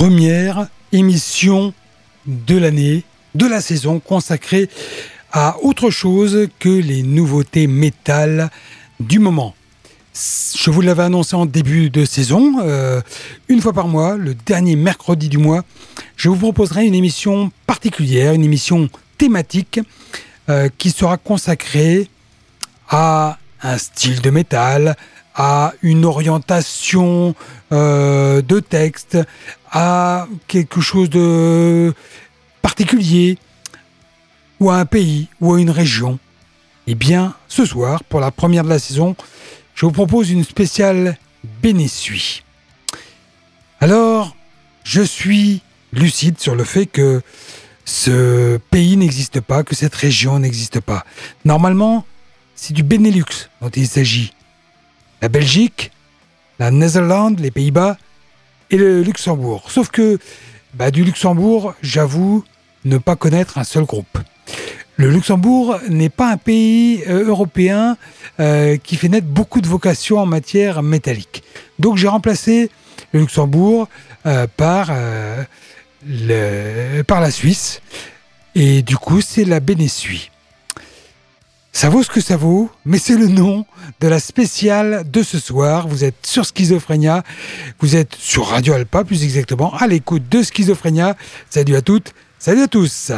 première émission de l'année, de la saison consacrée à autre chose que les nouveautés métal du moment. Je vous l'avais annoncé en début de saison, euh, une fois par mois, le dernier mercredi du mois, je vous proposerai une émission particulière, une émission thématique euh, qui sera consacrée à un style de métal, à une orientation euh, de texte, à quelque chose de particulier, ou à un pays, ou à une région. Eh bien, ce soir, pour la première de la saison, je vous propose une spéciale Bénessui. Alors, je suis lucide sur le fait que ce pays n'existe pas, que cette région n'existe pas. Normalement, c'est du Benelux dont il s'agit. La Belgique, la Netherlands, les Pays-Bas et le Luxembourg. Sauf que bah, du Luxembourg, j'avoue ne pas connaître un seul groupe. Le Luxembourg n'est pas un pays euh, européen euh, qui fait naître beaucoup de vocations en matière métallique. Donc j'ai remplacé le Luxembourg euh, par, la Suisse. Et du coup, c'est la Bénessui. Ça vaut ce que ça vaut, mais c'est le nom de la spéciale de ce soir. Vous êtes sur Schizophrénia, vous êtes sur Radio Alpa plus exactement, à l'écoute de Schizophrénia. Salut à toutes, salut à tous.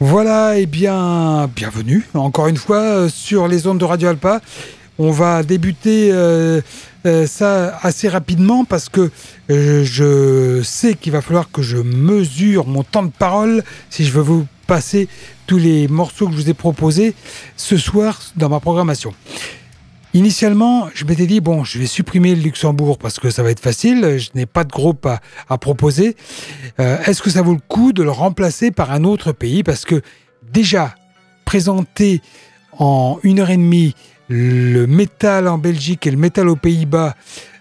Voilà, et bien, bienvenue encore une fois euh, sur les ondes de Radio Alpa. On va débuter euh, euh, ça assez rapidement parce que je sais qu'il va falloir que je mesure mon temps de parole si je veux vous passer tous les morceaux que je vous ai proposés ce soir dans ma programmation. Initialement, je m'étais dit, bon, je vais supprimer le Luxembourg parce que ça va être facile, je n'ai pas de groupe à, proposer. Euh, est-ce que ça vaut le coup de le remplacer par un autre pays? Parce que déjà, présenter en une heure et demie le métal en Belgique et le métal aux Pays-Bas,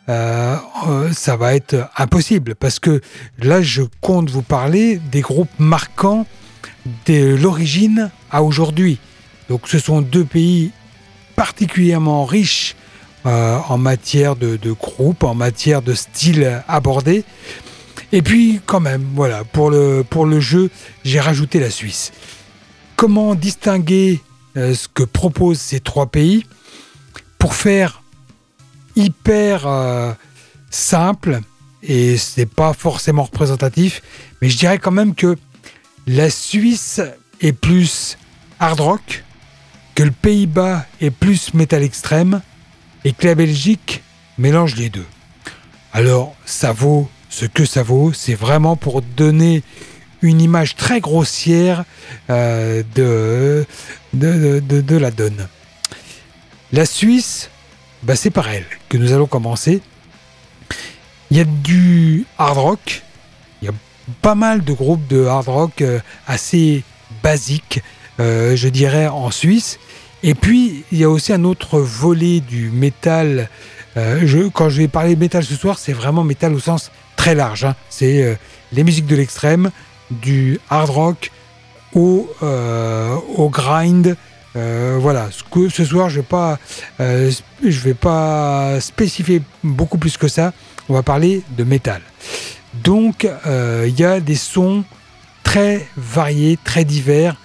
euh, euh, ça va être impossible parce que là, je compte vous parler des groupes marquants de l'origine à aujourd'hui. Donc, ce sont deux pays particulièrement riche euh, en matière de, de, groupe, en matière de style abordé. Et puis quand même, voilà, pour le, pour le jeu, j'ai rajouté la Suisse. Comment distinguer ce que proposent ces trois pays pour faire hyper euh, simple et ce n'est pas forcément représentatif, mais je dirais quand même que la Suisse est plus hard rock, que le Pays-Bas est plus métal extrême et que la Belgique mélange les deux. Alors, ça vaut ce que ça vaut, c'est vraiment pour donner une image très grossière euh, de, de, la donne. La Suisse, bah, c'est par elle que nous allons commencer. Il y a du hard rock, il y a pas mal de groupes de hard rock euh, assez basiques, euh, je dirais, en Suisse. Et puis, il y a aussi un autre volet du métal. Quand je vais parler de métal ce soir, c'est vraiment métal au sens très large. Hein. C'est les musiques de l'extrême, du hard rock au, euh, au grind. voilà, ce, ce, soir, je ne vais, vais pas spécifier beaucoup plus que ça. On va parler de métal. Donc, il y a des sons très variés, très divers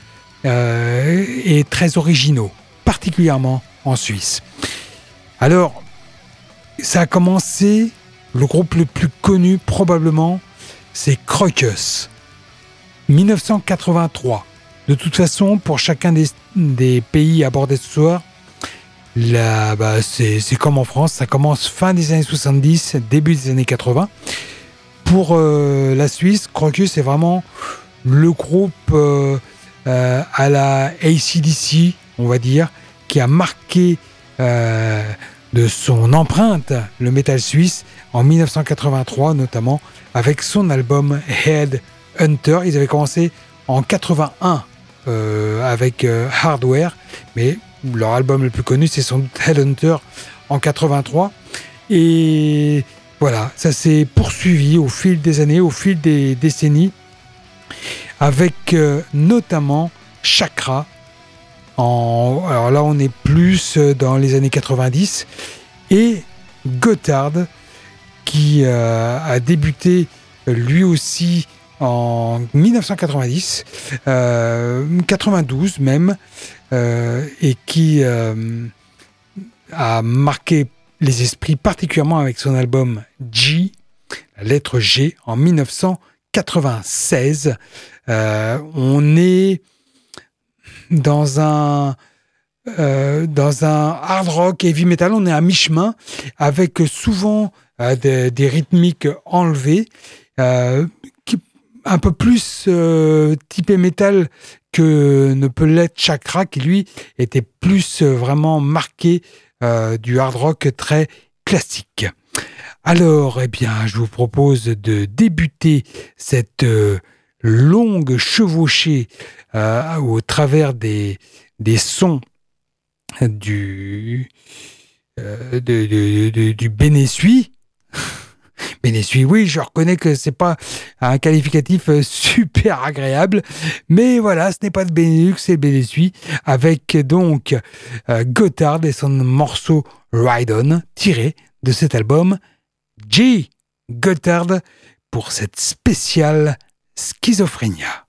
et très originaux particulièrement en Suisse. Alors, ça a commencé, le groupe le plus connu probablement, c'est Crocus. 1983. De toute façon, pour chacun des, pays abordés ce soir, c'est comme en France, ça commence fin des années 70, début des années 80. Pour euh, la Suisse, Crocus est vraiment le groupe euh, euh, à la ACDC, on va dire, qui a marqué de son empreinte le métal suisse en 1983 notamment avec son album Head Hunter. Ils avaient commencé en 81 euh, avec euh, Hardware, mais leur album le plus connu c'est son Headhunter en 83. Et voilà, ça s'est poursuivi au fil des années, au fil des décennies, avec notamment Chakra. Alors là, on est plus dans les années 90. Et Gotthard, qui euh, a débuté lui aussi en 1990, 92 même, et qui a marqué les esprits particulièrement avec son album G, la lettre G, en 1996. Euh, on est dans un euh, dans un hard rock heavy metal, on est à mi-chemin avec souvent euh, des, rythmiques enlevées, un peu plus typé métal que ne peut l'être Chakra, qui lui était plus vraiment marqué du hard rock très classique. Alors, eh bien, je vous propose de débuter cette euh, longue chevauchée euh, au travers des, sons du, euh, du Bénessuie. Bénessuie, oui, je reconnais que c'est pas un qualificatif super agréable, mais voilà, ce n'est pas de Benelux, c'est Bénessuie, avec donc Gotthard et son morceau Ride On, tiré de cet album G. Gotthard pour cette spéciale schizophrénia.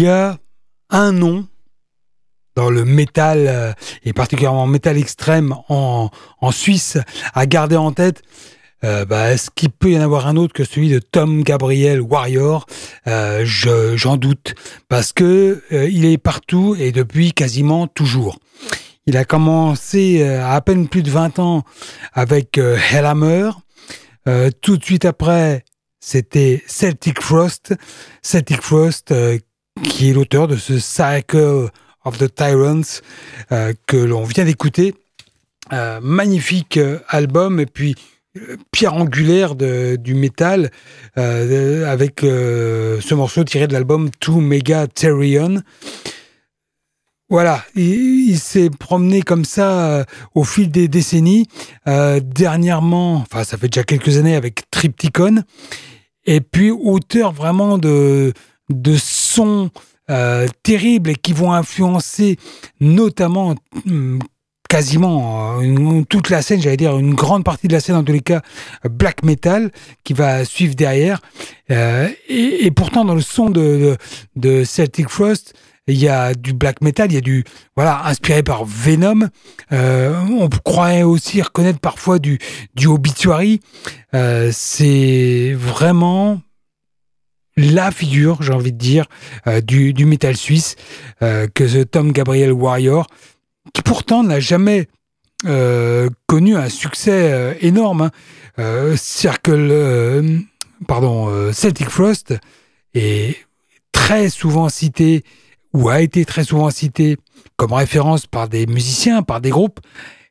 Y a un nom dans le métal, euh, et particulièrement métal extrême en, Suisse, à garder en tête, euh, bah, est-ce qu'il peut y en avoir un autre que celui de Tom Gabriel Warrior? Euh, J'en doute, parce que euh, il est partout et depuis quasiment toujours. Il a commencé euh, à à peine plus de 20 ans avec Hellhammer. tout de suite après, c'était Celtic Frost. Celtic Frost, qui est l'auteur de ce Cycle of the Tyrants que l'on vient d'écouter. magnifique album et puis pierre angulaire du métal euh, avec euh, ce morceau tiré de l'album To Mega Therion. Voilà, il, s'est promené comme ça euh, au fil des décennies. dernièrement, enfin ça fait déjà quelques années avec Triptychon, et puis auteur vraiment de, de sons terribles et qui vont influencer notamment hum, quasiment euh, toute la scène, j'allais dire une grande partie de la scène, en tous les cas, black metal, qui va suivre derrière. Euh, et, pourtant, dans le son de, de, Celtic Frost, il y a du black metal, il y a du voilà inspiré par Venom. Euh, on croirait aussi reconnaître parfois du du obituary. c'est vraiment la figure, j'ai envie de dire, du, du métal suisse que ce Tom Gabriel Warrior qui pourtant n'a jamais euh, connu un succès euh, énorme. Hein. Euh, Circle, pardon, Celtic Frost est très souvent cité ou a été très souvent cité comme référence par des musiciens, par des groupes.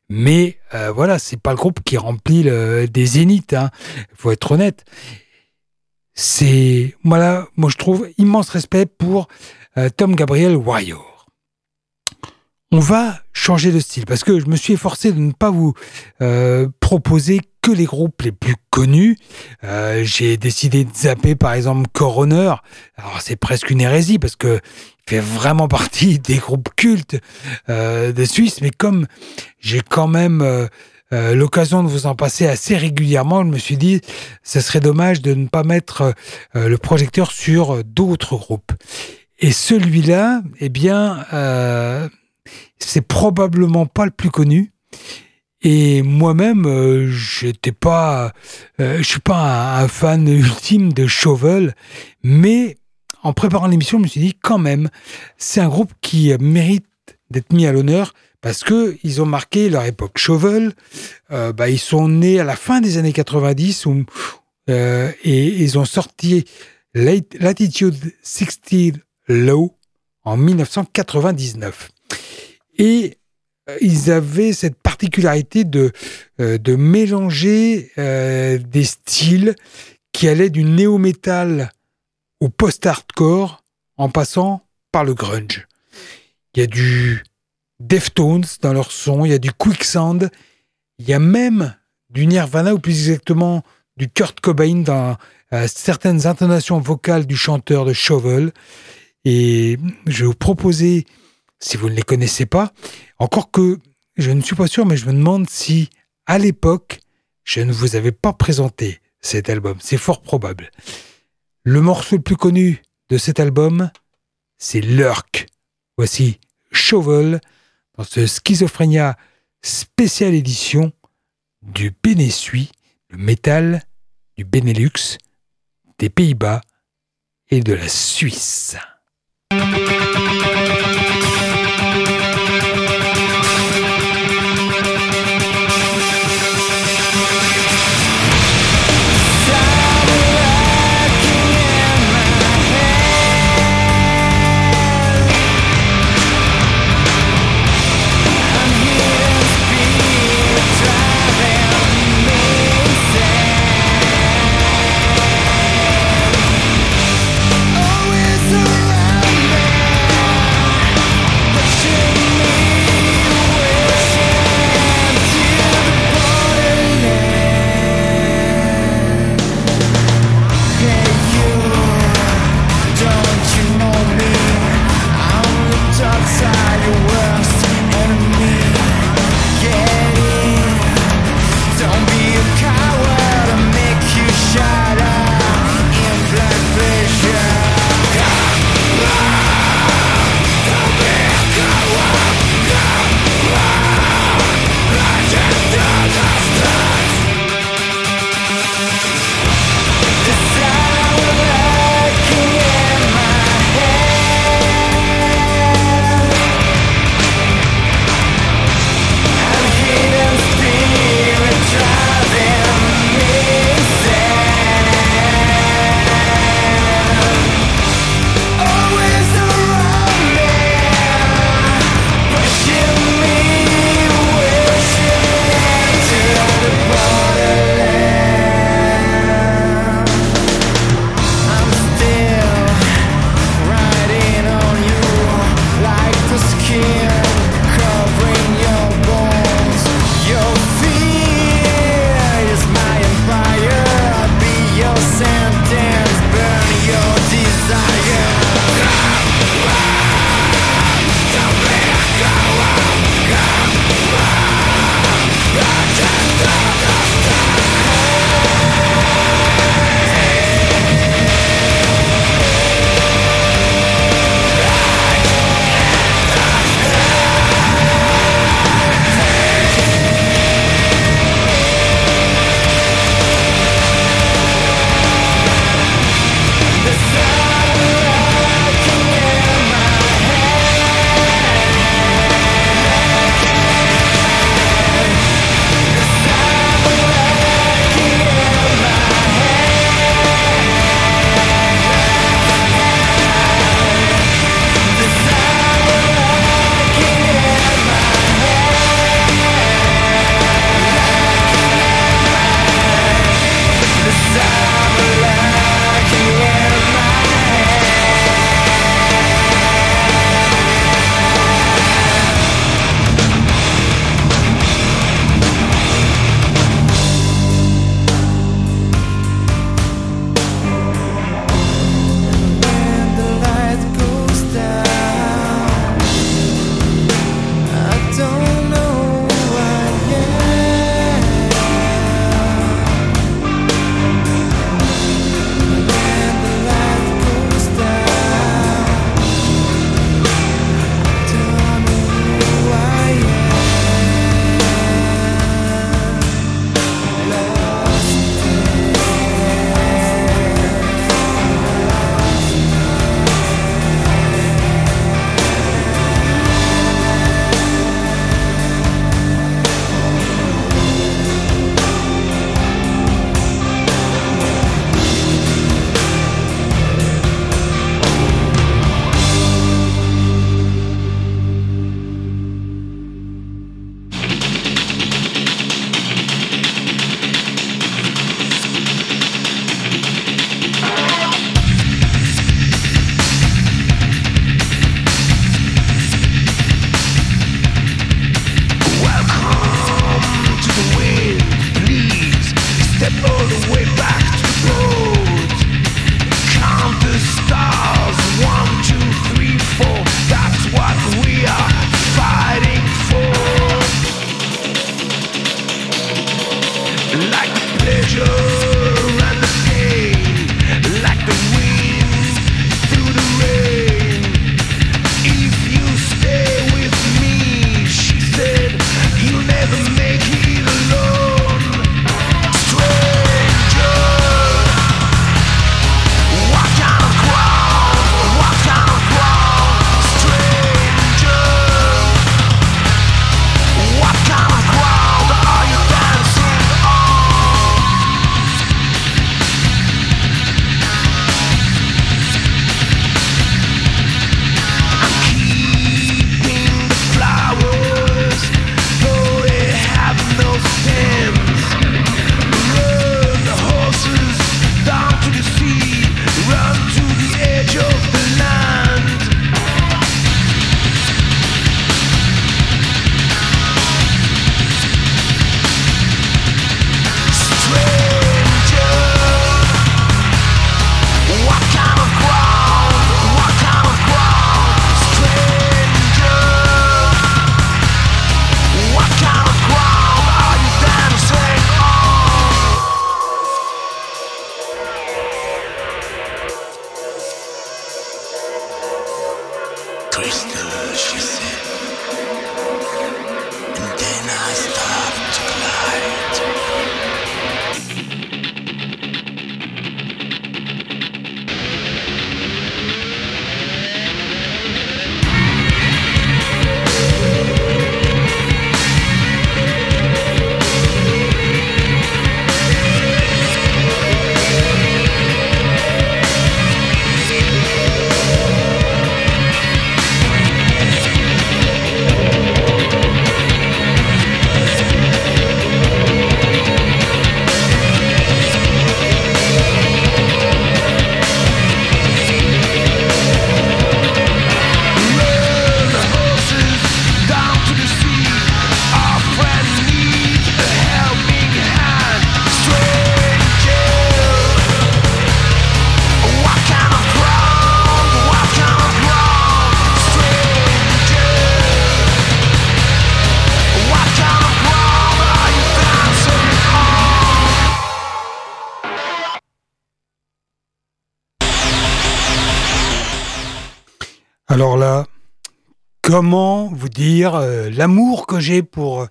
Mais voilà, c'est pas le groupe qui remplit des zéniths. Il hein. faut être honnête. C'est voilà, moi je trouve immense respect pour Tom Gabriel Warrior. On va changer de style parce que je me suis efforcé de ne pas vous euh, proposer que les groupes les plus connus. Euh, j'ai décidé de zapper par exemple Coroner. Alors c'est presque une hérésie parce que il fait vraiment partie des groupes cultes euh, de Suisse, mais comme j'ai quand même l'occasion de vous en passer assez régulièrement, je me suis dit ce serait dommage de ne pas mettre le projecteur sur d'autres groupes. Et celui-là, eh bien, c'est probablement pas le plus connu. Et moi-même, euh, j'étais pas, euh, je suis pas un, fan ultime de Chauvel, mais en préparant l'émission, je me suis dit quand même, c'est un groupe qui mérite d'être mis à l'honneur parce que ils ont marqué leur époque. Chauvel, euh, bah, ils sont nés à la fin des années 90 et ils ont sorti Latitude 60 Low en 1999. Et euh, ils avaient cette particularité de, euh, de mélanger euh, des styles qui allaient du néo-metal au post-hardcore en passant par le grunge. Il y a du Deftones dans leur son, il y a du Quicksand, il y a même du Nirvana ou plus exactement du Kurt Cobain dans certaines intonations vocales du chanteur de Shovel. Et je vais vous proposer si vous ne les connaissez pas. Encore que je ne suis pas sûr, mais je me demande si, à l'époque, je ne vous avais pas présenté cet album. C'est fort probable. Le morceau le plus connu de cet album, c'est Lurk. Voici Shovel dans ce Schizophrénia spécial édition du Bénessui, le métal du Benelux, des Pays-Bas et de la Suisse. Comment vous dire euh, l'amour que j'ai pour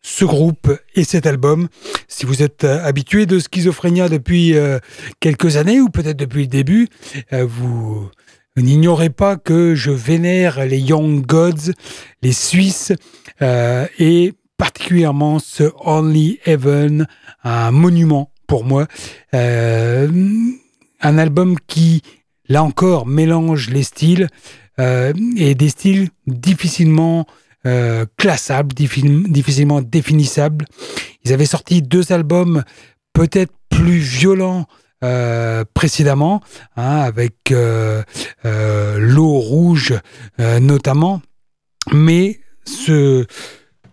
ce groupe et cet album. Si vous êtes euh, habitué de Schizophrénia depuis euh, quelques années ou peut-être depuis le début, vous n'ignorez pas que je vénère les Young Gods, les Suisses et particulièrement ce Only Heaven, un monument pour moi. un album qui, là encore, mélange les styles. Euh, et des styles difficilement euh, classables, difficilement définissables. Ils avaient sorti deux albums peut-être plus violents euh, précédemment, hein, avec l'eau rouge notamment, mais ce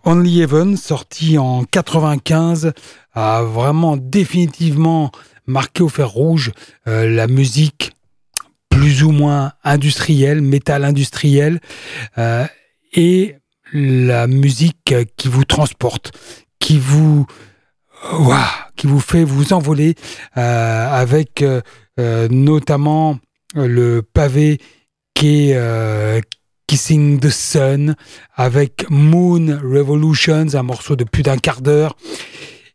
Only Heaven, sorti en 95, a vraiment définitivement marqué au fer rouge la musique plus ou moins industriel, métal industriel, euh, et la musique qui vous transporte, qui vous, fait vous envoler euh, avec euh, notamment le pavé qui Kissing the Sun, avec Moon Revolutions, un morceau de plus d'un quart d'heure.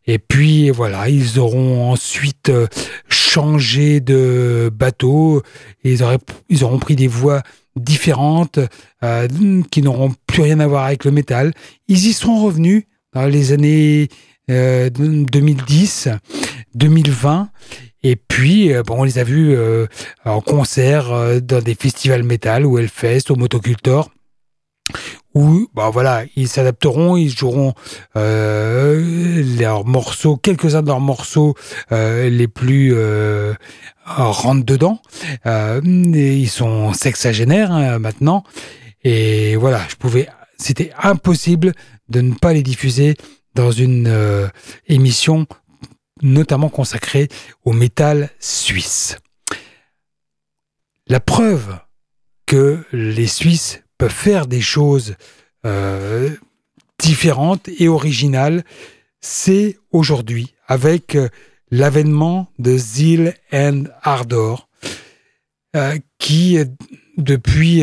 Et puis voilà, ils auront ensuite euh, changé de bateau, ils, auraient, ils auront pris des voies différentes euh, qui n'auront plus rien à voir avec le métal. Ils y sont revenus dans les années 2010, euh, 2020. Et puis, bon, on les a vus en concert dans des festivals métal, ou Hellfest, au Motocultor, où bah voilà, ils s'adapteront, ils joueront euh, leurs morceaux, quelques-uns de leurs morceaux euh, les plus euh, rentrent dedans. Euh, ils sont sexagénaires hein, maintenant, et voilà, je pouvais, c'était impossible de ne pas les diffuser dans une émission notamment consacrée au métal suisse. La preuve que les Suisses peuvent faire des choses euh, différentes et originales, c'est aujourd'hui avec euh, l'avènement de Zeal and Ardor, euh, qui depuis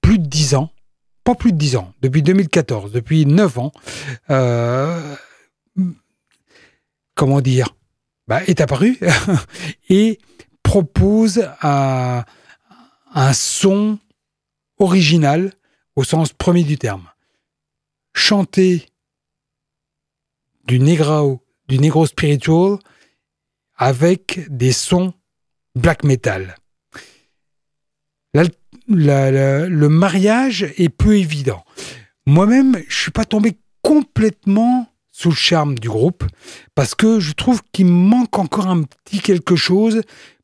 plus de dix ans, pas plus de dix ans, depuis 2014, depuis neuf ans, comment dire, bah, est apparu et propose un son original au sens premier du terme. Chanter du negro, du negro spiritual avec des sons black metal. le mariage est peu évident. Moi-même, je suis pas tombé complètement sous le charme du groupe parce que je trouve qu'il manque encore un petit quelque chose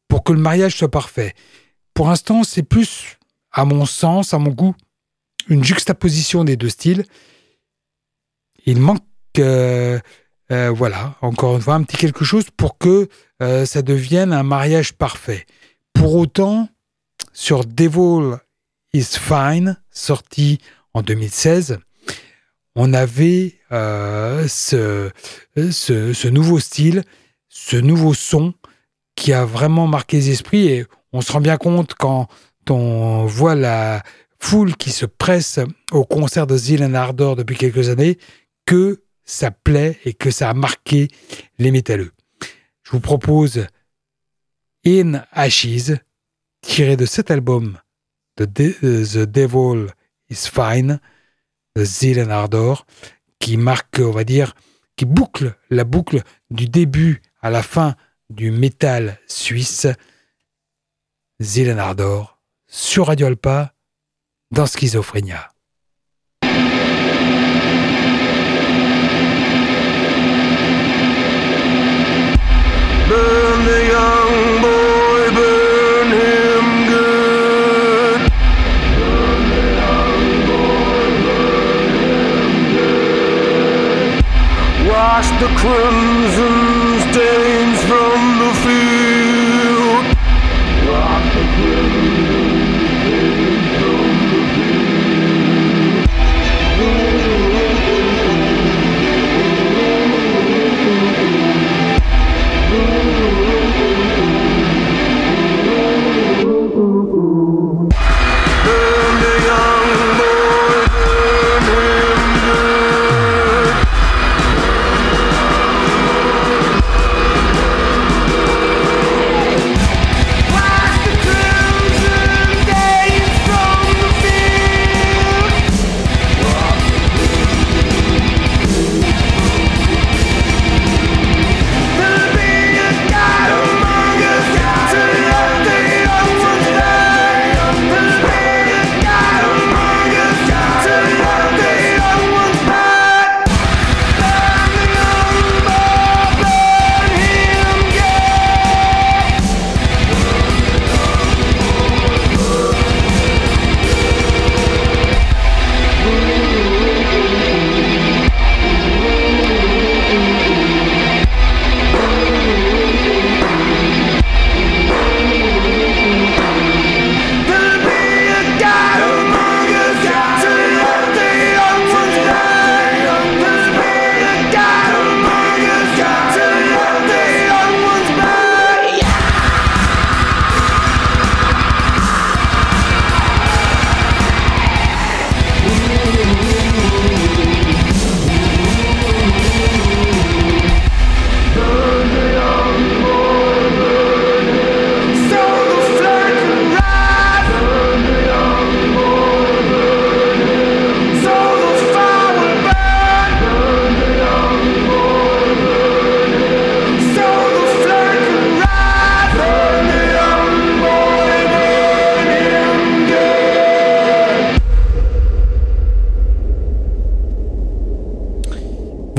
pour que le mariage soit parfait. Pour l'instant, c'est plus à mon sens, à mon goût, une juxtaposition des deux styles. Il manque, euh, euh, voilà, encore une fois, un petit quelque chose pour que euh, ça devienne un mariage parfait. Pour autant, sur Devil is Fine, sorti en 2016, on avait ce, ce, ce, nouveau style, ce nouveau son qui a vraiment marqué les esprits et on se rend bien compte quand on voit la foule qui se presse au concert de Zeal Ardor depuis quelques années, que ça plaît et que ça a marqué les métalleux. Je vous propose In Ashes, tiré de cet album de The Devil is Fine, de Zeal Ardor, qui marque, on va dire, qui boucle la boucle du début à la fin du métal suisse. Zeal Ardor sur Radio Alpa dans Schizophrénia.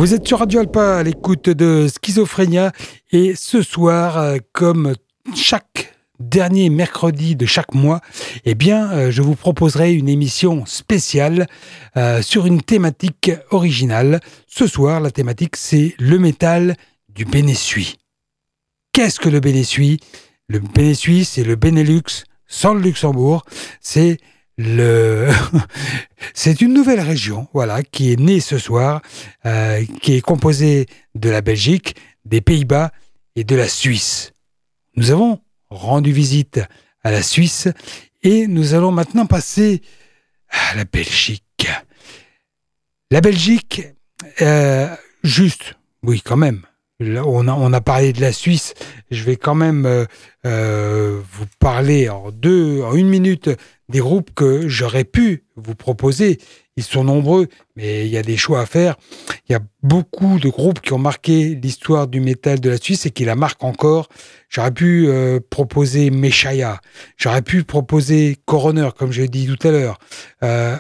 Vous êtes sur Radio Alpa à l'écoute de Schizophrénia et ce soir, euh, comme chaque dernier mercredi de chaque mois, eh bien, euh, je vous proposerai une émission spéciale euh, sur une thématique originale. Ce soir, la thématique, c'est le métal du Bénessuie. Qu'est-ce que le Bénessuie Le Bénessuie, c'est le Benelux sans le Luxembourg. C'est c'est une nouvelle région voilà qui est née ce soir euh, qui est composée de la Belgique des Pays-Bas et de la Suisse. Nous avons rendu visite à la Suisse et nous allons maintenant passer à la Belgique. La Belgique euh, juste oui quand même on a, on a parlé de la Suisse. Je vais quand même euh, vous parler en deux, en une minute des groupes que j'aurais pu vous proposer. Ils sont nombreux, mais il y a des choix à faire. Il y a beaucoup de groupes qui ont marqué l'histoire du métal de la Suisse et qui la marquent encore. J'aurais pu euh, proposer Meshaya, j'aurais pu proposer Coroner, comme je l'ai dit tout à l'heure, euh,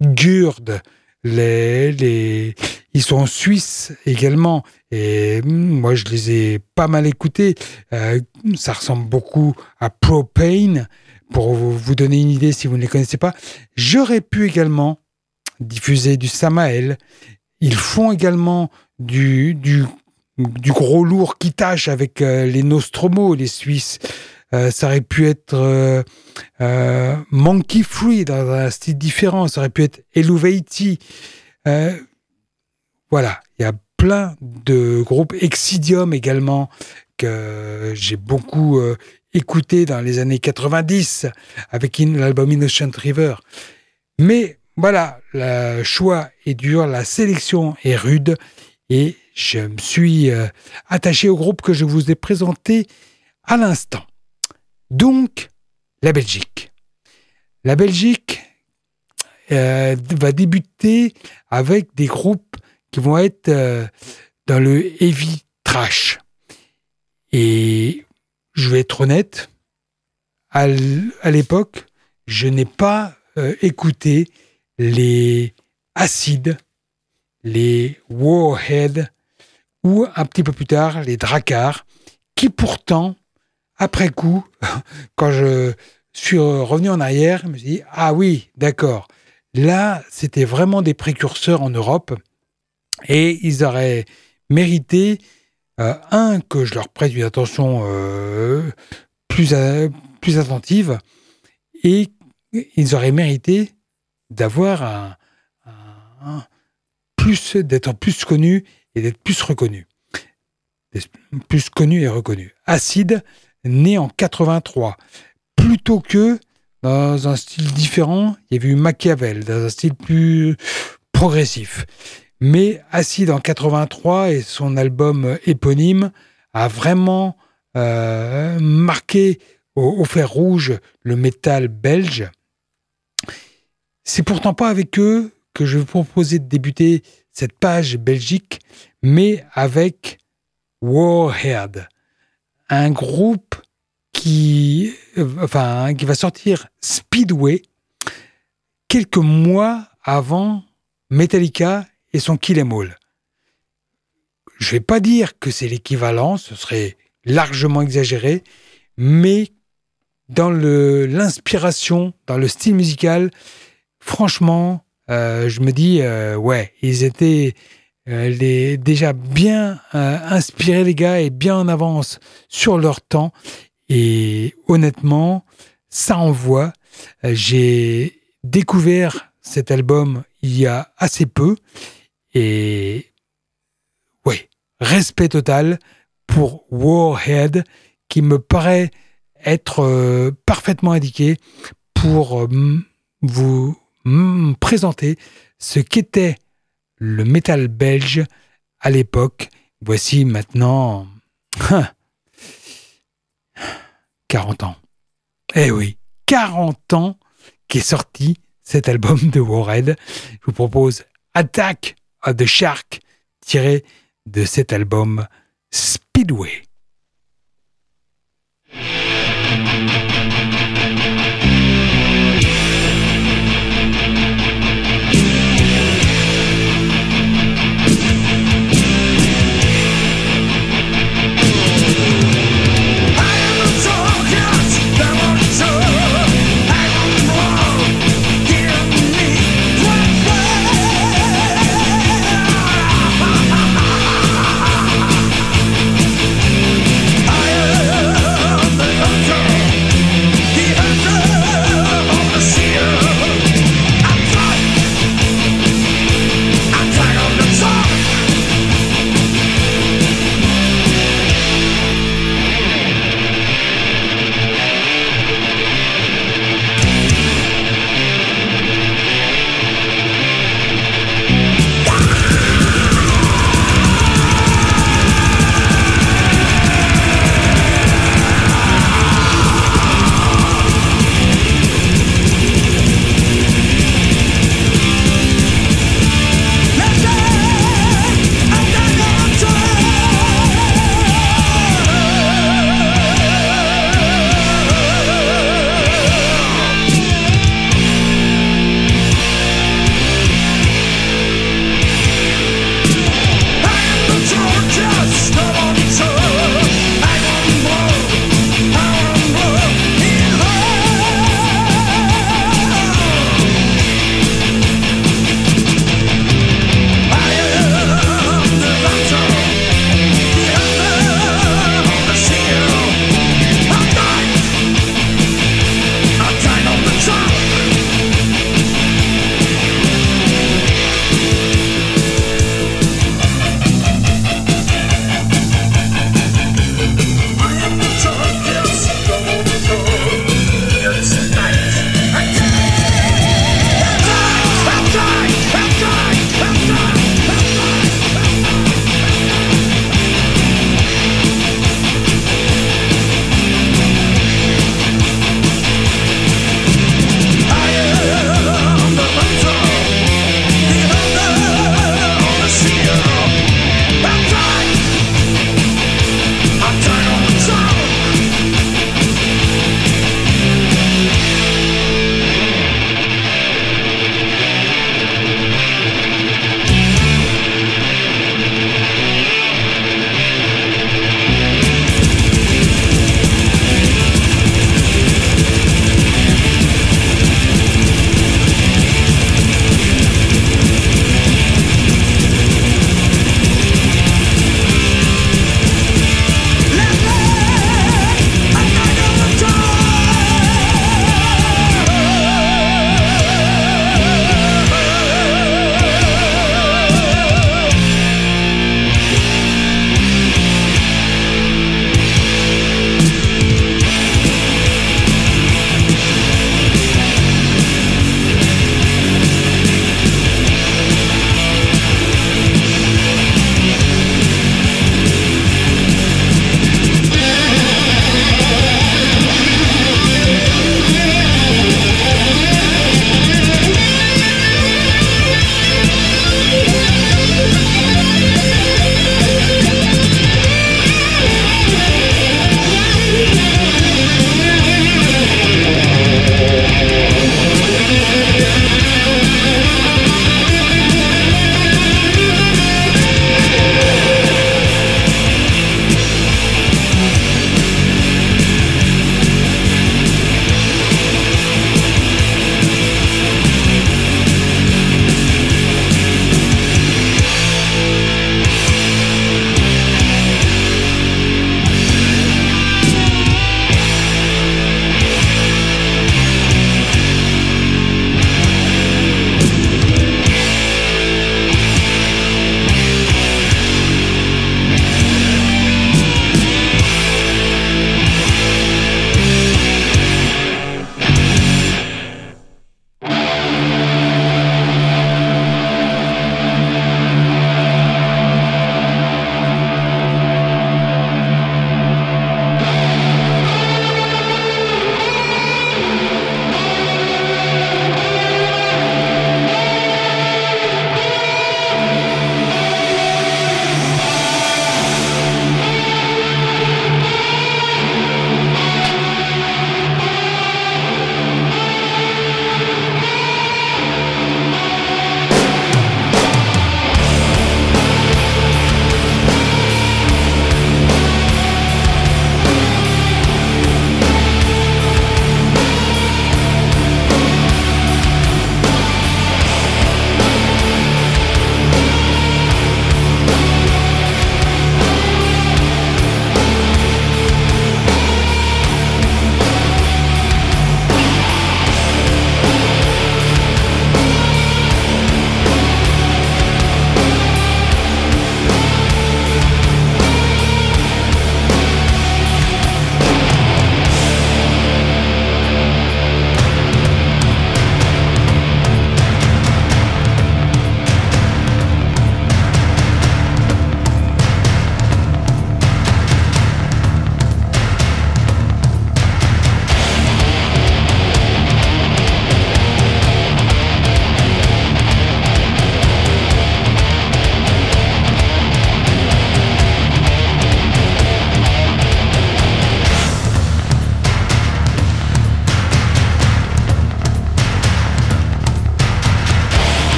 Gurd, les, ils sont en Suisse également. Et hmm, moi, je les ai pas mal écoutés. Euh, ça ressemble beaucoup à Propane pour vous donner une idée si vous ne les connaissez pas. J'aurais pu également diffuser du Samael. Ils font également du, du, du gros lourd qui tâche avec euh, les Nostromo, les Suisses. Euh, ça aurait pu être euh, euh Monkey Free dans un style différent. Ça aurait pu être Eluvaiti. voilà, il y a plein de groupes. Exidium également, que j'ai beaucoup écouté dans les années 90 avec l'album Innocent River. Mais voilà, le choix est dur, la sélection est rude et je me suis euh, attaché au groupe que je vous ai présenté à l'instant. Donc, la Belgique. La Belgique euh, va débuter avec des groupes qui vont être euh, dans le heavy trash. Et je vais être honnête, à l'époque, je n'ai pas euh, écouté les acides, les warheads ou un petit peu plus tard les dracars, qui pourtant, après coup, quand je suis revenu en arrière, je me suis dit, ah oui, d'accord, là, c'était vraiment des précurseurs en Europe et ils auraient mérité euh, un, que je leur prête une attention euh, plus, plus attentive, et ils auraient mérité d'avoir un, plus, d'être plus connus et d'être plus reconnus. Plus connus et reconnus. Acide, né en 83. Plutôt que dans un style différent, il y avait eu Machiavel, dans un style plus progressif. Mais Acide en 83 et son album éponyme a vraiment euh, marqué au, fer rouge le métal belge. C'est pourtant pas avec eux que je vais vous proposer de débuter cette page belgique, mais avec Warhead, un groupe qui, euh, enfin, qui va sortir Speedway quelques mois avant Metallica et son Kill Em All. Je vais pas dire que c'est l'équivalent, ce serait largement exagéré, mais dans l'inspiration, dans le style musical, franchement, euh, je me dis, euh, ouais, ils étaient euh, les, déjà bien inspirés, les gars, et bien en avance sur leur temps. Et honnêtement, ça envoie. J'ai découvert cet album il y a assez peu et ouais, respect total pour Warhead qui me paraît être euh, parfaitement indiqué pour euh, vous présenter ce qu'était le métal belge à l'époque. Voici maintenant 40 ans. Eh oui, 40 ans qu'est sorti cet album de Warhead. Je vous propose Attack of the Shark, tiré de cet album Speedway.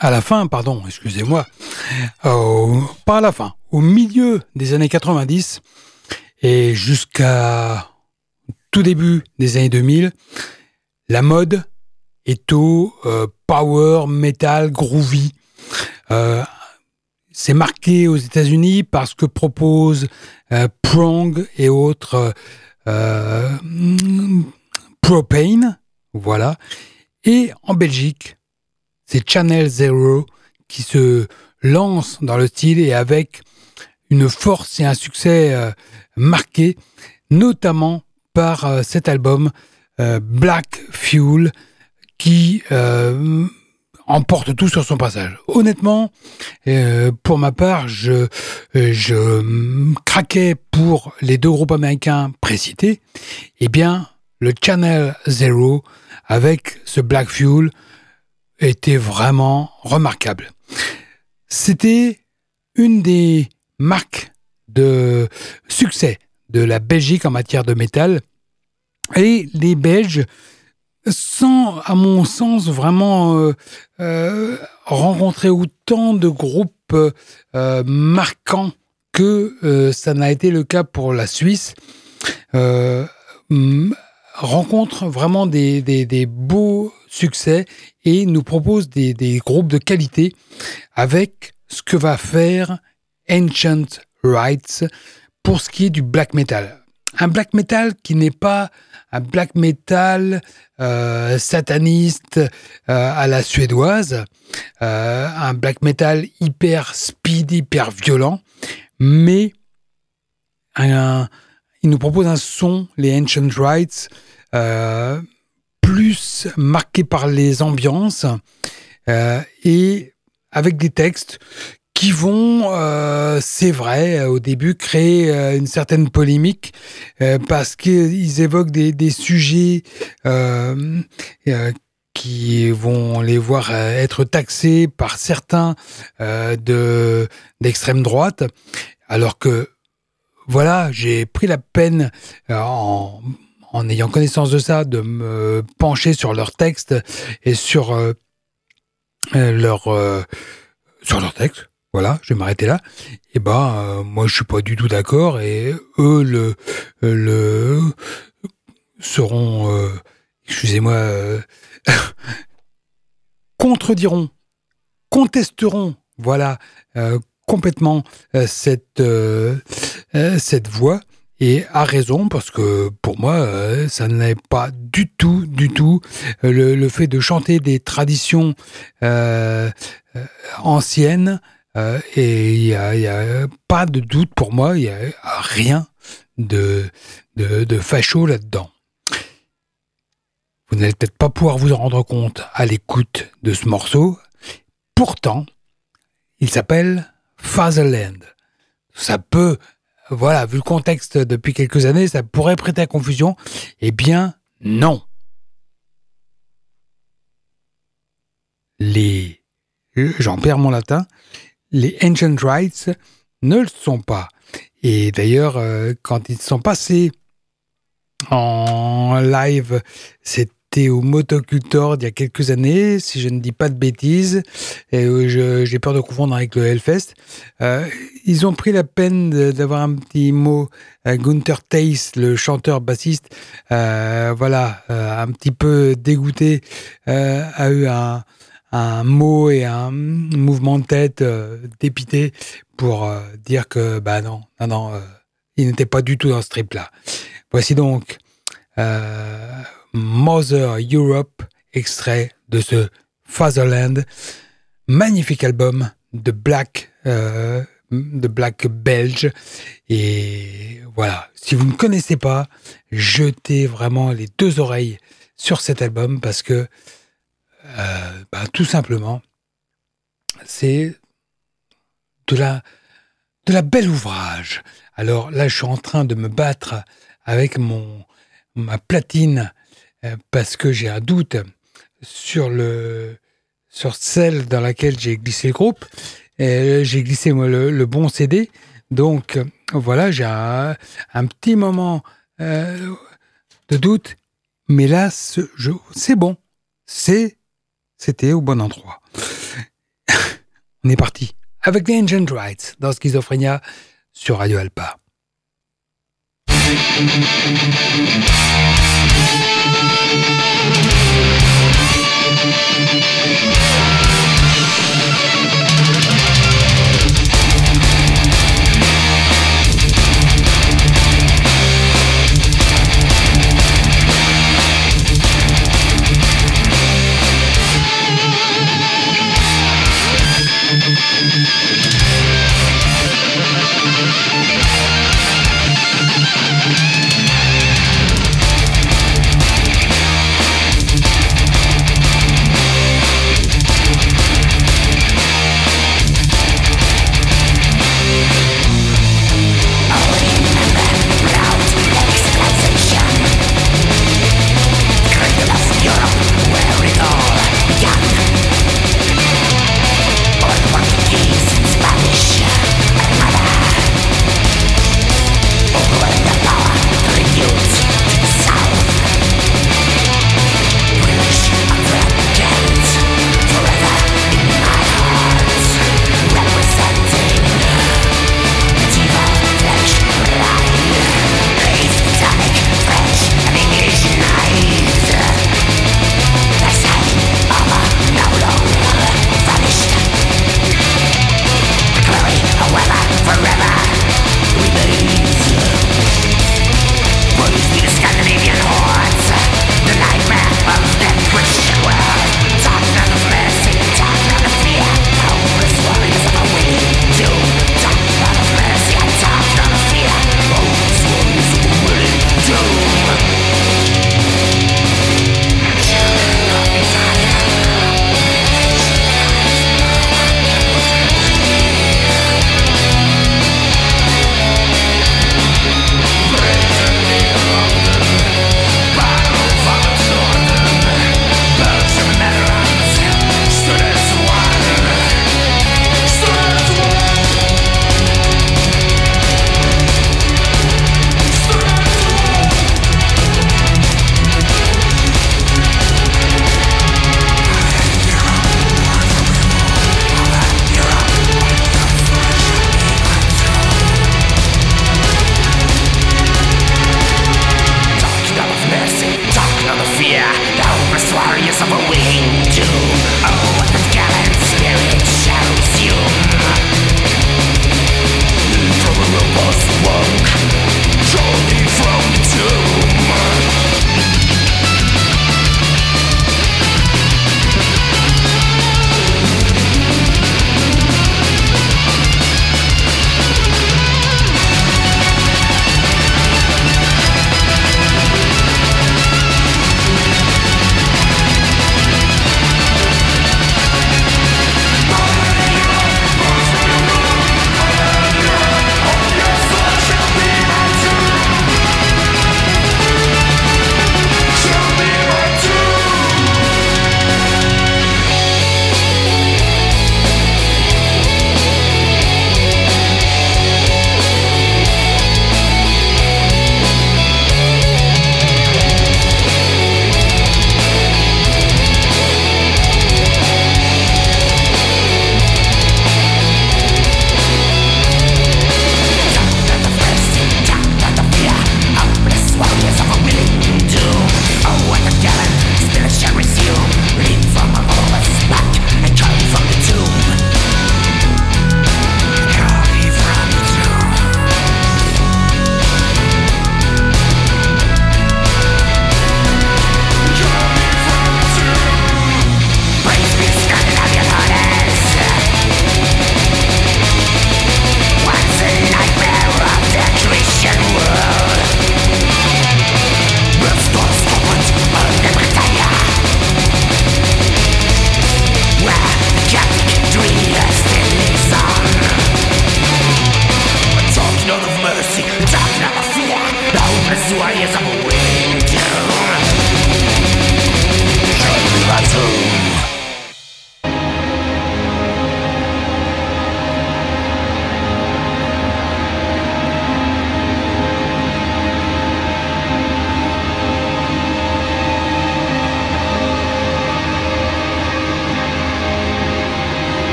À la fin, pardon, excusez-moi, pas à la fin, au milieu des années 90 et jusqu'à tout début des années 2000, la mode est au euh, power, metal, groovy. Euh, c'est marqué aux États-Unis parce que propose euh, Prong et autres Propane, voilà. Et en Belgique, c'est Channel Zero qui se lance dans le style et avec une force et un succès marqué, notamment par cet album Black Fuel qui euh, emporte tout sur son passage. Honnêtement, euh, pour ma part, je, je craquais pour les deux groupes américains précités. Eh bien, le Channel Zero avec ce Black Fuel était vraiment remarquable. C'était une des marques de succès de la Belgique en matière de métal. Et les Belges sans, à mon sens, vraiment euh, euh, rencontrer autant de groupes euh, marquants que ça n'a été le cas pour la Suisse. Rencontre vraiment des, des, beaux succès et nous propose des, des groupes de qualité avec ce que va faire Ancient Rights pour ce qui est du black metal. Un black metal qui n'est pas un black metal euh, sataniste euh, à la suédoise, euh, un black metal hyper speed, hyper violent, mais il nous propose un son, les Ancient Rites, plus marqué par les ambiances et avec des textes qui vont, euh, c'est vrai, au début créer euh, une certaine polémique euh, parce qu'ils évoquent des, des sujets qui vont les voir être taxés par certains de d'extrême droite, alors que voilà, j'ai pris la peine en, en ayant connaissance de ça de me pencher sur leurs textes et sur leur sur textes voilà, je vais m'arrêter là. Et eh ben, euh, moi, je suis pas du tout d'accord. Et eux le, le seront, euh, excusez-moi, euh, contrediront, contesteront, voilà, complètement cette cette voix. Et a raison, parce que pour moi, ça n'est pas du tout, du tout le, le fait de chanter des traditions anciennes euh, et il n'y a, pas de doute pour moi, il n'y a rien de, de, de facho là-dedans. Vous n'allez peut-être pas pouvoir vous en rendre compte à l'écoute de ce morceau. Pourtant, il s'appelle Fatherland. Ça peut, voilà, vu le contexte depuis quelques années, ça pourrait prêter à confusion. Eh bien, non. Les, j'en perds mon latin, les Ancient Rights ne le sont pas. Et d'ailleurs, euh, quand ils sont passés en live, au Motocultor il y a quelques années, si je ne dis pas de bêtises, et euh, j'ai peur de confondre avec le Hellfest. Euh, ils ont pris la peine d'avoir un petit mot. Gunther Tace, le chanteur bassiste, voilà, un petit peu dégoûté, a eu un, un mot et un mouvement de tête euh, dépité pour euh, dire que bah non, non, non, euh, il n'était pas du tout dans ce trip-là. Voici donc Mother Europe, extrait de ce Fatherland, magnifique album de Black, de Black belge. Et voilà, si vous ne connaissez pas, jetez vraiment les deux oreilles sur cet album parce que euh, bah, tout simplement, c'est de la, de la belle ouvrage. Alors là, je suis en train de me battre avec mon, ma platine euh, parce que j'ai un doute sur, le, sur celle dans laquelle j'ai glissé le groupe. J'ai glissé le, bon CD. Donc voilà, j'ai un, petit moment euh, de doute. Mais là, c'est bon. C'était au bon endroit. On est parti avec les Ancient Rights dans Schizophrénia sur Radio Alpa.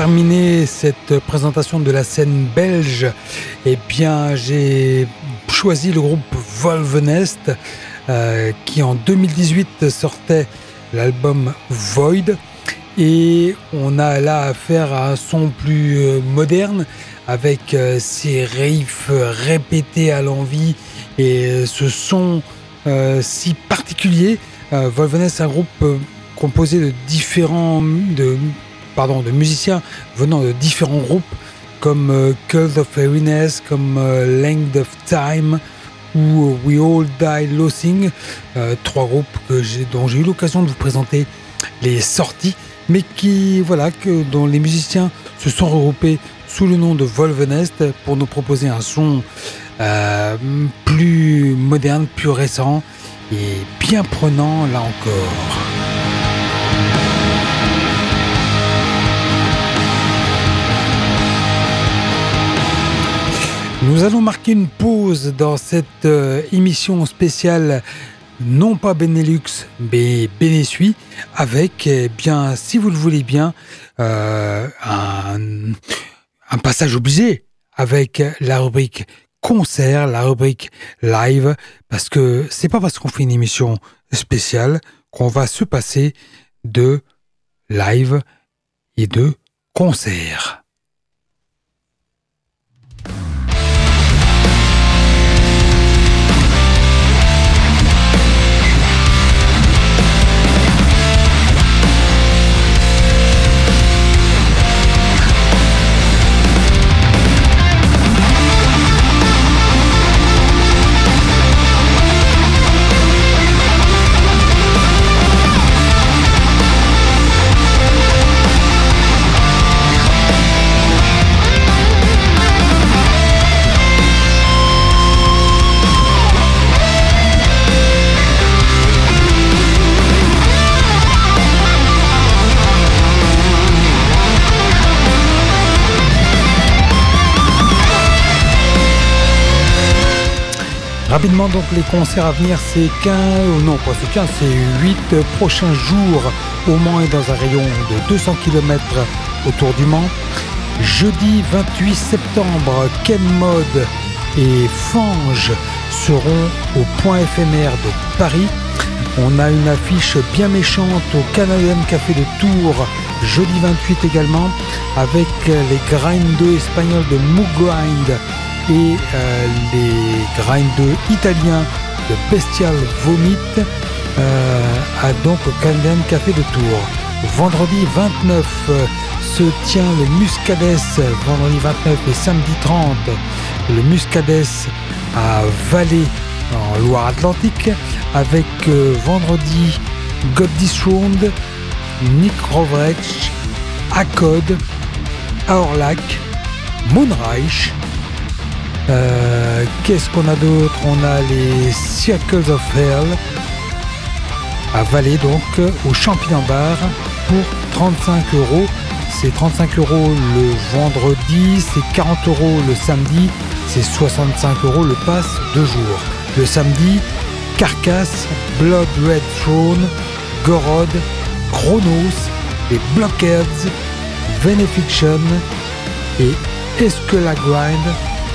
Terminer cette présentation de la scène belge, eh bien, j'ai choisi le groupe Volvenest, euh, qui en 2018 sortait l'album Void. Et on a là affaire à un son plus euh, moderne, avec euh, ces riffs répétés à l'envie et ce son si particulier. Volvenest, un groupe composé de différents, de de musiciens venant de différents groupes comme euh, Cult of Airiness, comme euh, Length of Time ou We All Die Losing, euh, trois groupes dont j'ai eu l'occasion de vous présenter les sorties, mais qui voilà que dont les musiciens se sont regroupés sous le nom de Volvenest pour nous proposer un son plus moderne, plus récent et bien prenant là encore. Nous allons marquer une pause dans cette euh, émission spéciale non pas Benelux mais Bénessuie avec eh bien si vous le voulez bien euh, un, un, passage obligé avec la rubrique concert, la rubrique live parce que c'est pas parce qu'on fait une émission spéciale qu'on va se passer de live et de concert. Rapidement, donc, les concerts à venir, c'est 15, non, c'est 15, c'est 8 prochains jours au Mans et dans un rayon de 200 km autour du Mans. Jeudi 28 septembre, Ken Mode et Fange seront au point éphémère de Paris. On a une affiche bien méchante au Canadian Café de Tours, jeudi 28 également, avec les grindeux espagnols de Moogrind et euh, les grindeux italiens de Bestial Vomit euh, à donc au Café de Tours. Vendredi 29 euh, se tient le Muscades, vendredi 29 et samedi 30, le Muscades à Vallée en Loire-Atlantique avec vendredi God Nick Rovrech, Acode, Aorlac, Moonreich, euh, qu'est-ce qu'on a d'autre? On a les Circles of Hell à Valais, donc au Champignon Bar pour 35 euros. C'est 35 euros le vendredi, c'est 40 euros le samedi, c'est 65 euros le pass de jour. Le samedi, Carcass, Blood Red Throne, Gorod, Chronos, les Blockheads, Benefiction et Esquela Grind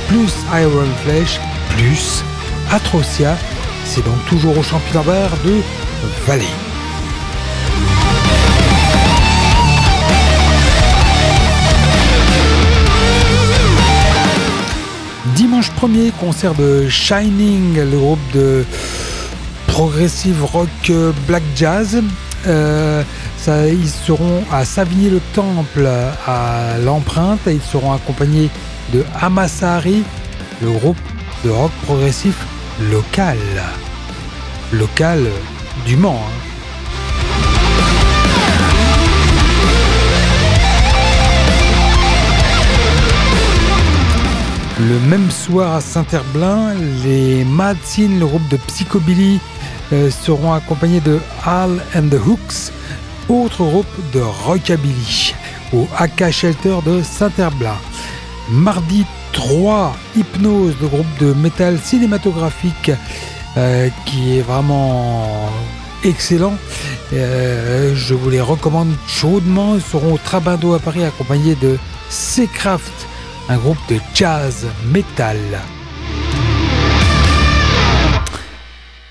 plus Iron Flesh, plus Atrocia. C'est donc toujours au championnat de Vallée. Dimanche 1er, concert de Shining, le groupe de progressive rock black jazz. Euh, ils seront à Savigny-le-Temple à l'empreinte et ils seront accompagnés de Hamasari, le groupe de rock progressif local. Local du Mans. Hein. Le même soir à Saint-Herblain, les Mad le groupe de Psychobilly, euh, seront accompagnés de Hal and the Hooks, autre groupe de rockabilly, au AK Shelter de Saint-Herblain. Mardi 3, Hypnose, le groupe de métal cinématographique euh, qui est vraiment excellents. je vous les recommande chaudement. Ils seront au Trabando à Paris accompagnés de Seacraft, un groupe de jazz metal.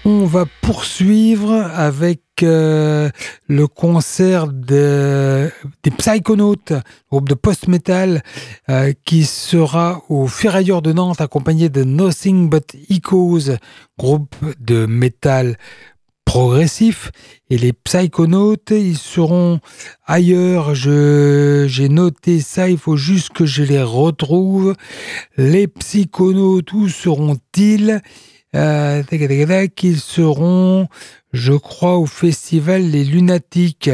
On va poursuivre avec euh, le concert de, des Psychonautes, groupe de post-metal, euh, qui sera au Ferrailleur de Nantes, accompagné de Nothing But Echoes, groupe de métal progressif. Et les Psychonautes, ils seront ailleurs. j'ai noté ça, il faut juste que je les retrouve. Les Psychonautes, où seront-ils? Euh, qui seront, je crois, au festival Les Lunatiques.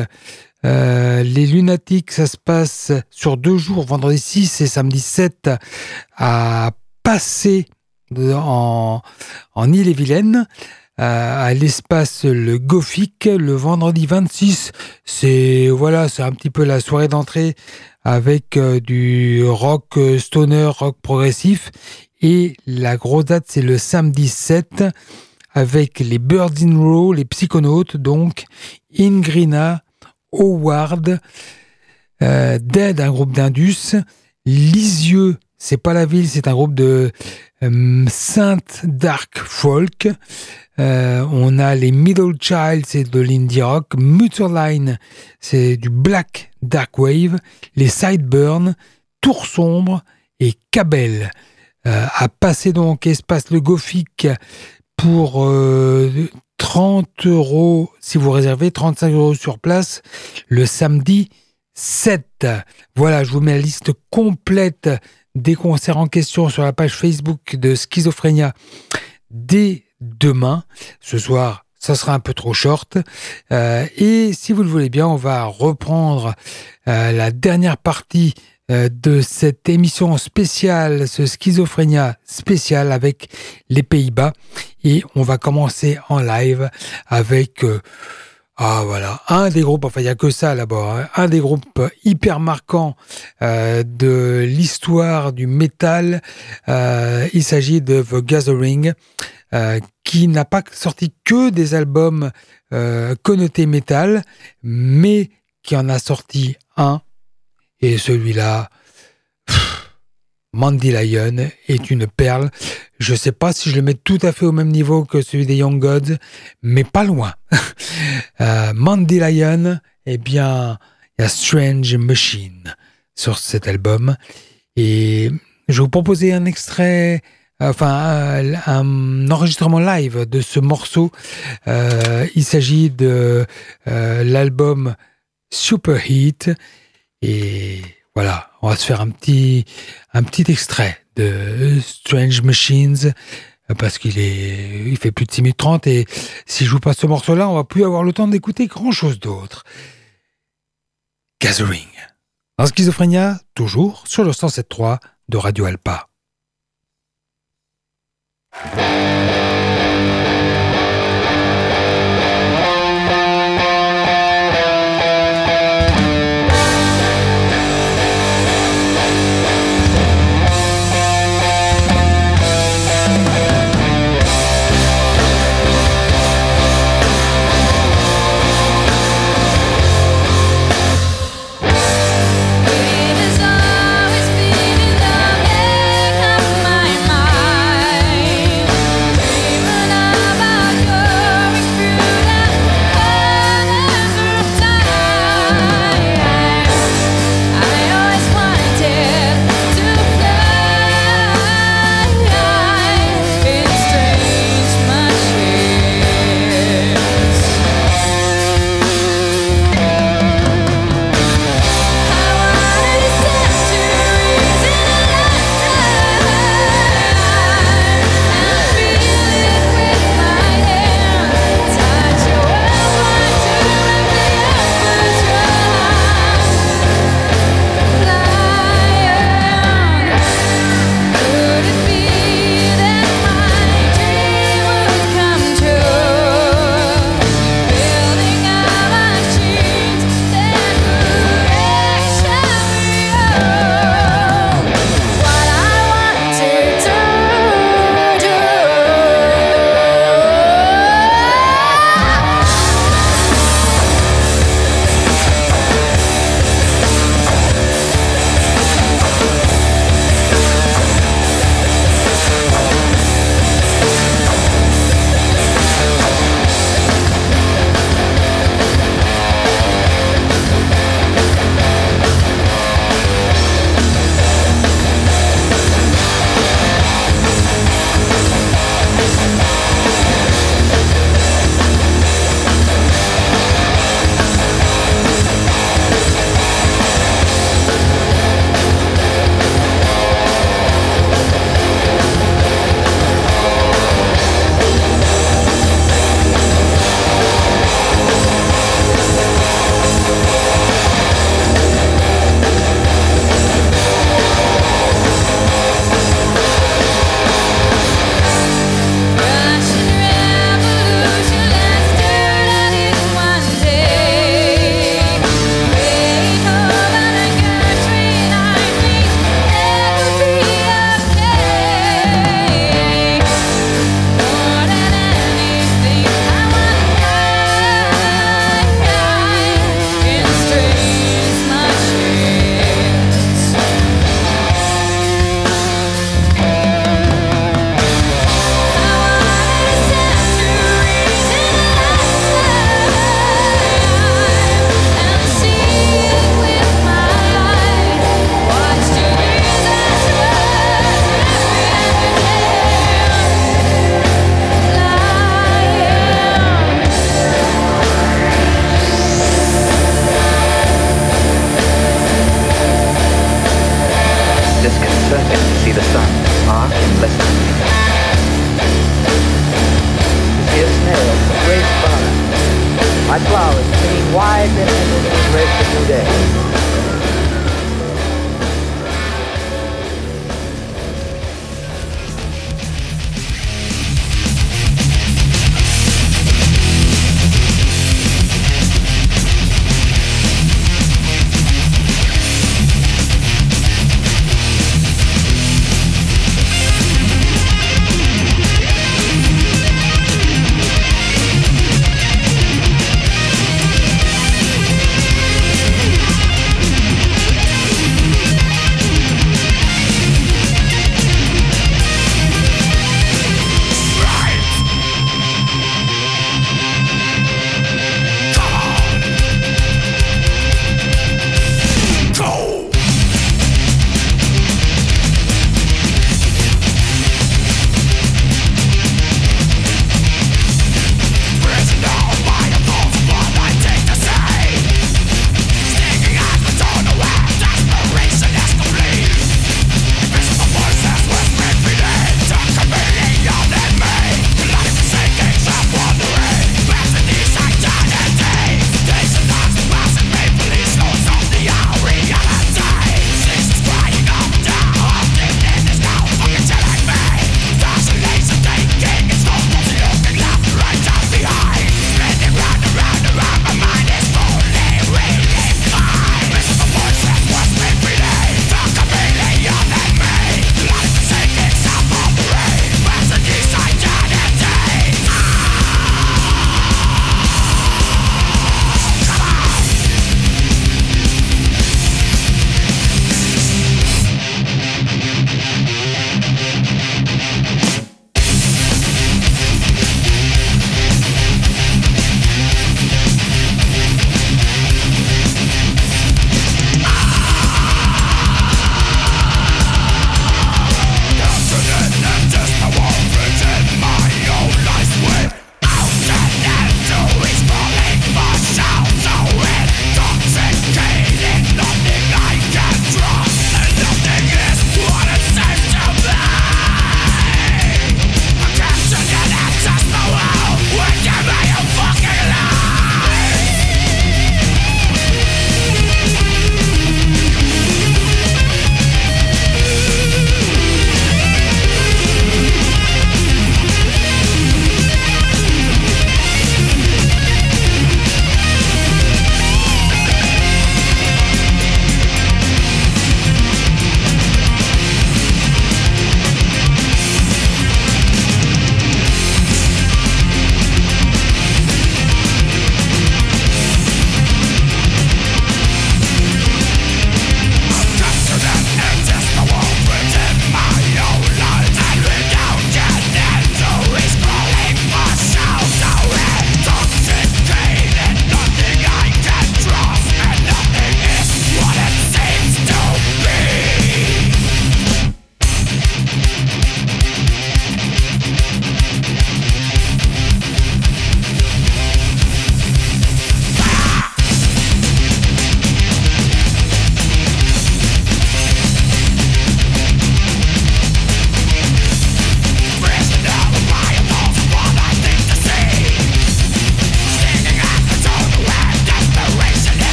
Euh, les Lunatiques, ça se passe sur deux jours, vendredi 6 et samedi 7, à Passé en, en Ille-et-Vilaine à l'espace Le Gothique le vendredi 26. C'est voilà, un petit peu la soirée d'entrée avec euh, du rock stoner, rock progressif et la grosse date, c'est le samedi 7 avec les Birds in Row, les psychonautes, donc Ingrina, Howard, euh, Dead, un groupe d'Indus, Lisieux, c'est pas la ville, c'est un groupe de euh, Sainte Dark Folk. Euh, on a les Middle Child, c'est de l'indie rock. Mutterline, c'est du black dark wave. Les Sideburn, Tour Sombre et Cabel. Euh, à passer donc espace le Gothique pour 30 euh, euros si vous réservez, 35 euros sur place le samedi 7. Voilà, je vous mets la liste complète des concerts en question sur la page Facebook de Schizophrénia dès demain. Ce soir, ça sera un peu trop short. Euh, et si vous le voulez bien, on va reprendre la dernière partie euh, de cette émission spéciale, ce schizophrénia spécial avec les Pays-Bas. Et on va commencer en live avec... Euh, ah voilà, un des groupes, enfin il n'y a que ça là-bas, hein, un des groupes hyper marquants euh, de l'histoire du métal. il s'agit de The Gathering, qui n'a pas sorti que des albums connotés métal, mais qui en a sorti un et celui-là, Mandy Lion est une perle. Je ne sais pas si je le mets tout à fait au même niveau que celui des Young Gods, mais pas loin. euh, Mandy Lion, eh bien, il y a Strange Machine sur cet album. Et je vais vous proposer un extrait, enfin, un, enregistrement live de ce morceau. Euh, il s'agit de euh, l'album Super Heat et voilà, on va se faire un petit, extrait de Strange Machines parce qu'il est, il fait plus de 6 minutes 30 et si je vous passe ce morceau-là, on va plus avoir le temps d'écouter grand chose d'autre. Gathering. Dans Schizophrénia, toujours sur le 107.3 de Radio Alpa.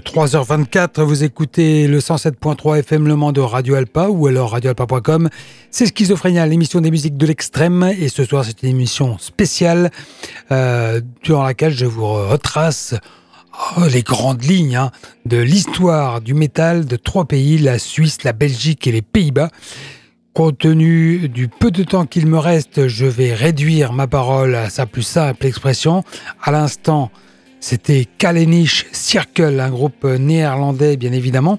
23h24, vous écoutez le 107.3 FM Le Mans de Radio Alpa ou alors radioalpa.com. C'est Schizophrénia, l'émission des musiques de l'extrême. Et ce soir, c'est une émission spéciale euh, durant laquelle je vous retrace oh, les grandes lignes hein, de l'histoire du métal de trois pays, la Suisse, la Belgique et les Pays-Bas. Compte tenu du peu de temps qu'il me reste, je vais réduire ma parole à sa plus simple expression. À l'instant, c'était Kalenish Circle, un groupe néerlandais bien évidemment,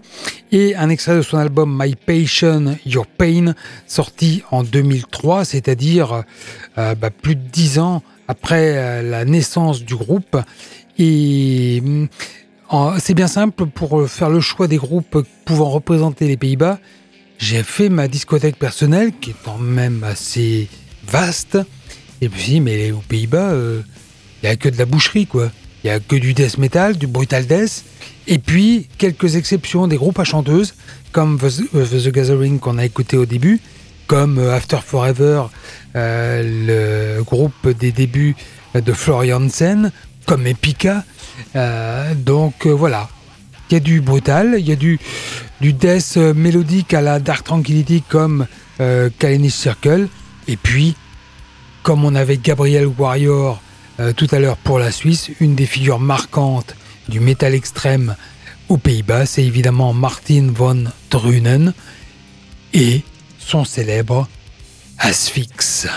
et un extrait de son album My Passion, Your Pain, sorti en 2003, c'est-à-dire euh, bah, plus de dix ans après euh, la naissance du groupe. Et c'est bien simple, pour faire le choix des groupes pouvant représenter les Pays-Bas, j'ai fait ma discothèque personnelle, qui est quand même assez vaste, et puis mais aux Pays-Bas, euh, il n'y a que de la boucherie, quoi. Il n'y a que du death metal, du brutal death, et puis quelques exceptions des groupes à chanteuses, comme The, Gathering qu'on a écouté au début, comme euh, After Forever, euh, le groupe des débuts de Florian Sen, comme Epica. Euh, donc voilà, il y a du brutal, il y a du, du death mélodique à la Dark Tranquility comme euh, Circle, et puis comme on avait Gabriel Warrior euh, tout à l'heure pour la Suisse, une des figures marquantes du métal extrême aux Pays-Bas, c'est évidemment Martin von Drunen et son célèbre Asphyx.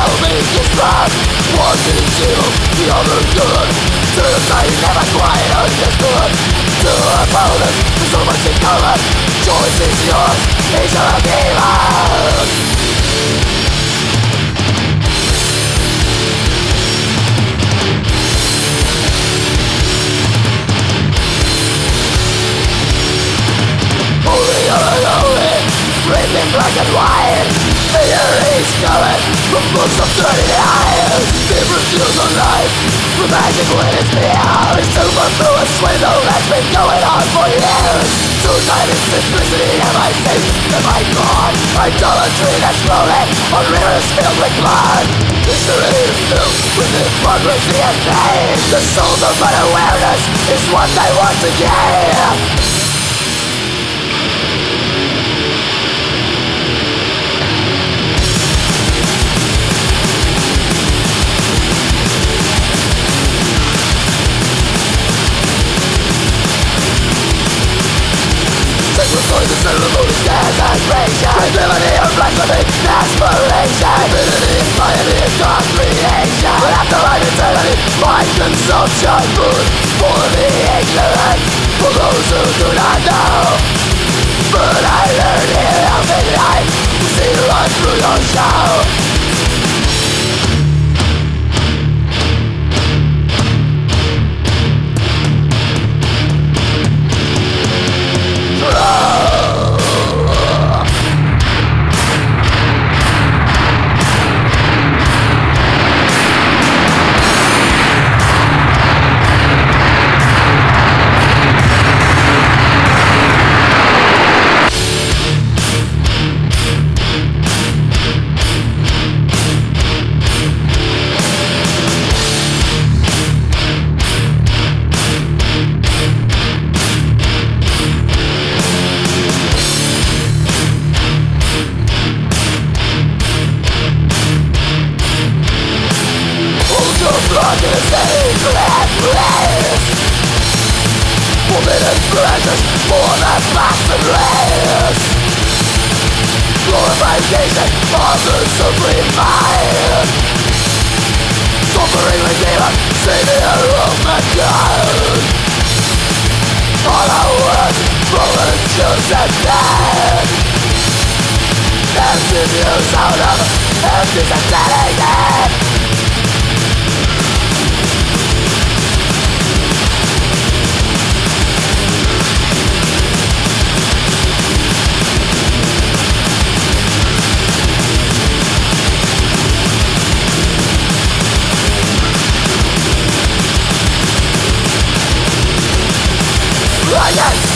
tell me this time One didn't do, the other good. To the side never quite understood. To opponents, there's so much in common Choice is yours, these are demons Only, only, only, black and white. Theories coming from books of dirty lies Different views on life From magic when it's beyond Superfluous swindle that's been going on for years Suicide and simplicity am I safe? Am I gone? Idolatry that's flowing on rivers filled with blood History is filled with hypocrisy and pain The soul's of unawareness is what they want to gain desecration Humility or blasphemy Desperation. Divinity is piety is God's creation. But after life eternity Mind consumption Food for the ignorant For those who do not know. But I learned here life To see run through your show Understanding grand place Forbidden the Glorification of the supreme mind Suffering savior All our words out of empty satanic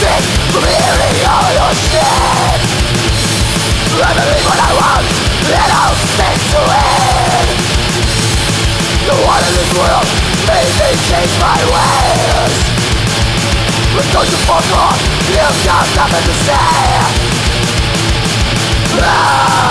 distance from healing all your sin I believe what I want and I'll stick to it No one in this world made me change my ways But don't you fuck off, you've got nothing to say ah!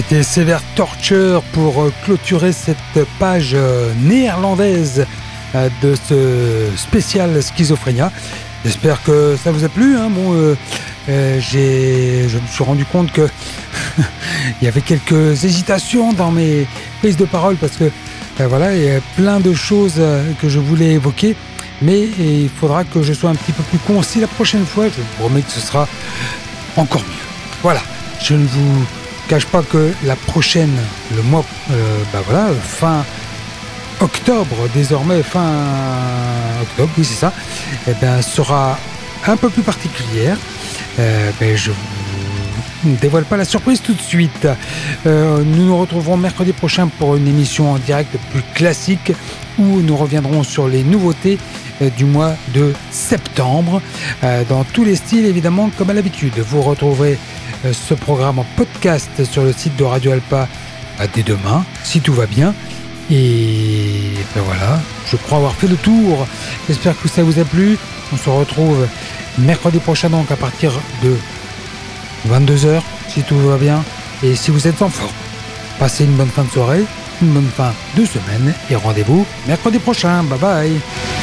C'était Sévère Torture pour euh, clôturer cette page euh, néerlandaise euh, de ce spécial schizophrénia. J'espère que ça vous a plu. Hein. Bon, j'ai, je me suis rendu compte que il y avait quelques hésitations dans mes prises de parole parce que voilà, il y a plein de choses que je voulais évoquer, mais il faudra que je sois un petit peu plus concis la prochaine fois. Je vous promets que ce sera encore mieux. Voilà, je ne vous cache pas que la prochaine, le mois, euh, bah voilà, fin octobre, désormais fin octobre, oui c'est ça, eh bien, sera un peu plus particulière. Euh, ben, je ne dévoile pas la surprise tout de suite. Euh, nous nous retrouverons mercredi prochain pour une émission en direct plus classique où nous reviendrons sur les nouveautés du mois de septembre dans tous les styles évidemment comme à l'habitude. Vous retrouverez euh, ce programme en podcast sur le site de Radio Alpa dès demain, si tout va bien. Et ben voilà, je crois avoir fait le tour. J'espère que ça vous a plu. On se retrouve mercredi prochain donc à partir de 22h, si tout va bien. Et si vous êtes en forme, passez une bonne fin de soirée, une bonne fin de semaine et rendez-vous mercredi prochain. Bye bye